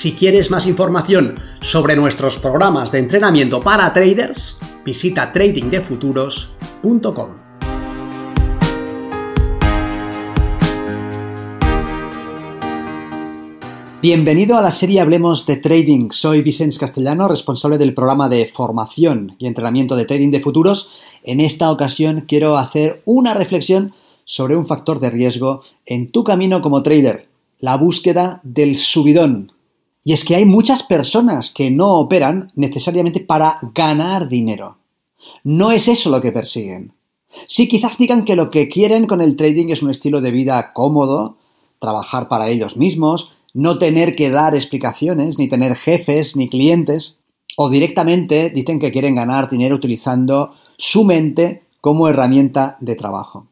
Si quieres más información sobre nuestros programas de entrenamiento para traders, visita tradingdefuturos.com. Bienvenido a la serie Hablemos de Trading. Soy Vicens Castellano, responsable del programa de formación y entrenamiento de trading de futuros. En esta ocasión quiero hacer una reflexión sobre un factor de riesgo en tu camino como trader, la búsqueda del subidón, y es que hay muchas personas que no operan necesariamente para ganar dinero. No es eso lo que persiguen. Sí, quizás digan que lo que quieren con el trading es un estilo de vida cómodo, trabajar para ellos mismos, no tener que dar explicaciones, ni tener jefes, ni clientes, o directamente dicen que quieren ganar dinero utilizando su mente como herramienta de trabajo.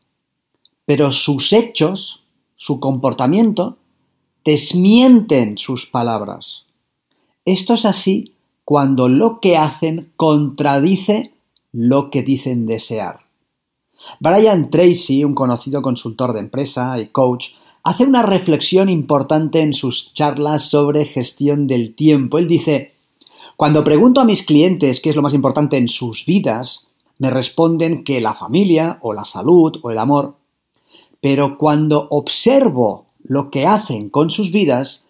Pero sus hechos, su comportamiento, desmienten sus palabras. Esto es así cuando lo que hacen contradice lo que dicen desear. Brian Tracy, un conocido consultor de empresa y coach, hace una reflexión importante en sus charlas sobre gestión del tiempo. Él dice, cuando pregunto a mis clientes qué es lo más importante en sus vidas, me responden que la familia o la salud o el amor. Pero cuando observo lo que hacen con sus vidas,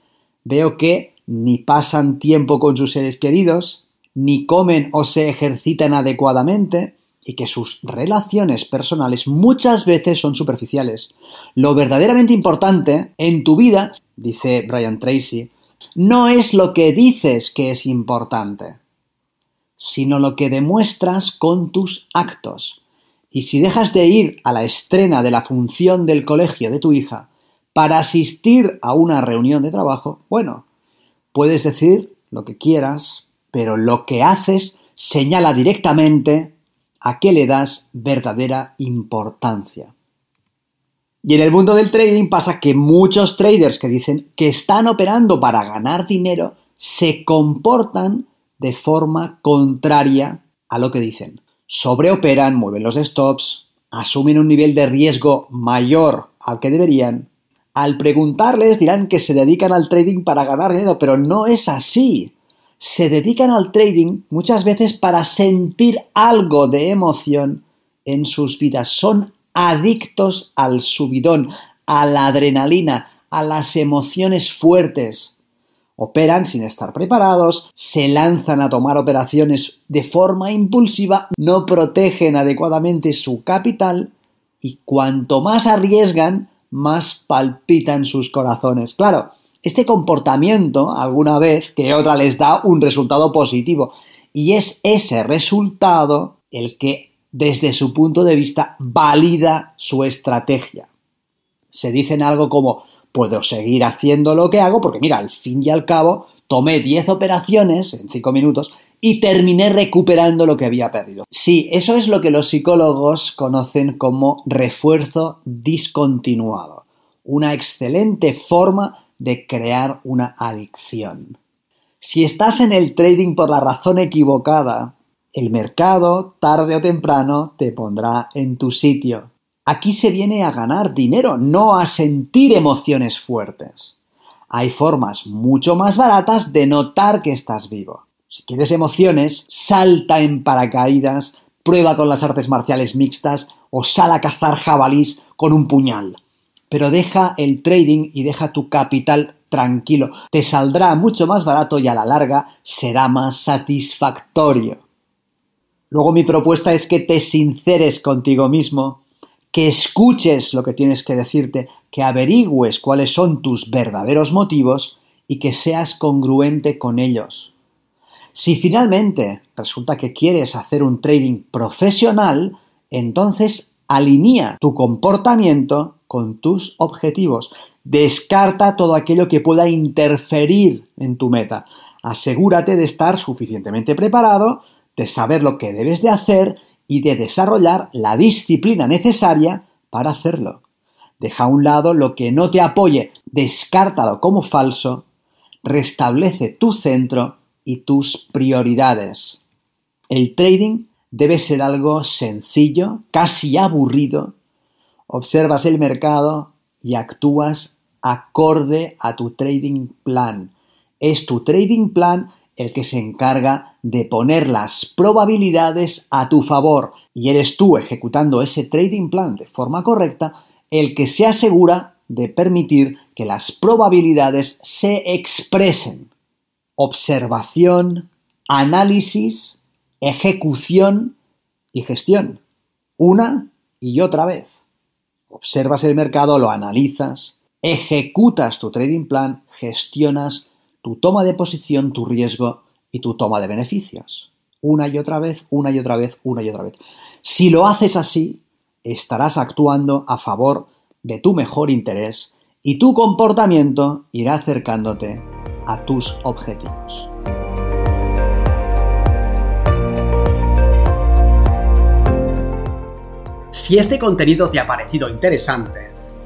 veo que ni pasan tiempo con sus seres queridos, ni comen o se ejercitan adecuadamente, y que sus relaciones personales muchas veces son superficiales. Lo verdaderamente importante en tu vida, dice Brian Tracy, no es lo que dices que es importante, sino lo que demuestras con tus actos. Y si dejas de ir a la estrena de la función del colegio de tu hija para asistir a una reunión de trabajo, bueno, puedes decir lo que quieras, pero lo que haces señala directamente a qué le das verdadera importancia. Y en el mundo del trading pasa que muchos traders que dicen que están operando para ganar dinero se comportan de forma contraria a lo que dicen. Sobreoperan, mueven los stops, asumen un nivel de riesgo mayor al que deberían al preguntarles dirán que se dedican al trading para ganar dinero, pero no es así. Se dedican al trading muchas veces para sentir algo de emoción en sus vidas. Son adictos al subidón, a la adrenalina, a las emociones fuertes. Operan sin estar preparados, se lanzan a tomar operaciones de forma impulsiva, no protegen adecuadamente su capital y cuanto más arriesgan, más palpitan sus corazones. Claro, este comportamiento alguna vez que otra les da un resultado positivo y es ese resultado el que desde su punto de vista valida su estrategia. Se dicen algo como puedo seguir haciendo lo que hago porque mira, al fin y al cabo tomé 10 operaciones en 5 minutos y terminé recuperando lo que había perdido. Sí, eso es lo que los psicólogos conocen como refuerzo discontinuado, una excelente forma de crear una adicción. Si estás en el trading por la razón equivocada, el mercado, tarde o temprano, te pondrá en tu sitio. Aquí se viene a ganar dinero, no a sentir emociones fuertes. Hay formas mucho más baratas de notar que estás vivo. Si quieres emociones, salta en paracaídas, prueba con las artes marciales mixtas o sal a cazar jabalís con un puñal. Pero deja el trading y deja tu capital tranquilo. Te saldrá mucho más barato y a la larga será más satisfactorio. Luego mi propuesta es que te sinceres contigo mismo, que escuches lo que tienes que decirte, que averigües cuáles son tus verdaderos motivos y que seas congruente con ellos. Si finalmente resulta que quieres hacer un trading profesional, entonces alinea tu comportamiento con tus objetivos. Descarta todo aquello que pueda interferir en tu meta. Asegúrate de estar suficientemente preparado, de saber lo que debes de hacer y de desarrollar la disciplina necesaria para hacerlo. Deja a un lado lo que no te apoye, descártalo como falso, restablece tu centro y tus prioridades. El trading debe ser algo sencillo, casi aburrido. Observas el mercado y actúas acorde a tu trading plan. Es tu trading plan el que se encarga de poner las probabilidades a tu favor y eres tú ejecutando ese trading plan de forma correcta el que se asegura de permitir que las probabilidades se expresen. Observación, análisis, ejecución y gestión. Una y otra vez. Observas el mercado, lo analizas, ejecutas tu trading plan, gestionas tu toma de posición, tu riesgo y tu toma de beneficios. Una y otra vez, una y otra vez, una y otra vez. Si lo haces así, estarás actuando a favor de tu mejor interés y tu comportamiento irá acercándote a tus objetivos. Si este contenido te ha parecido interesante,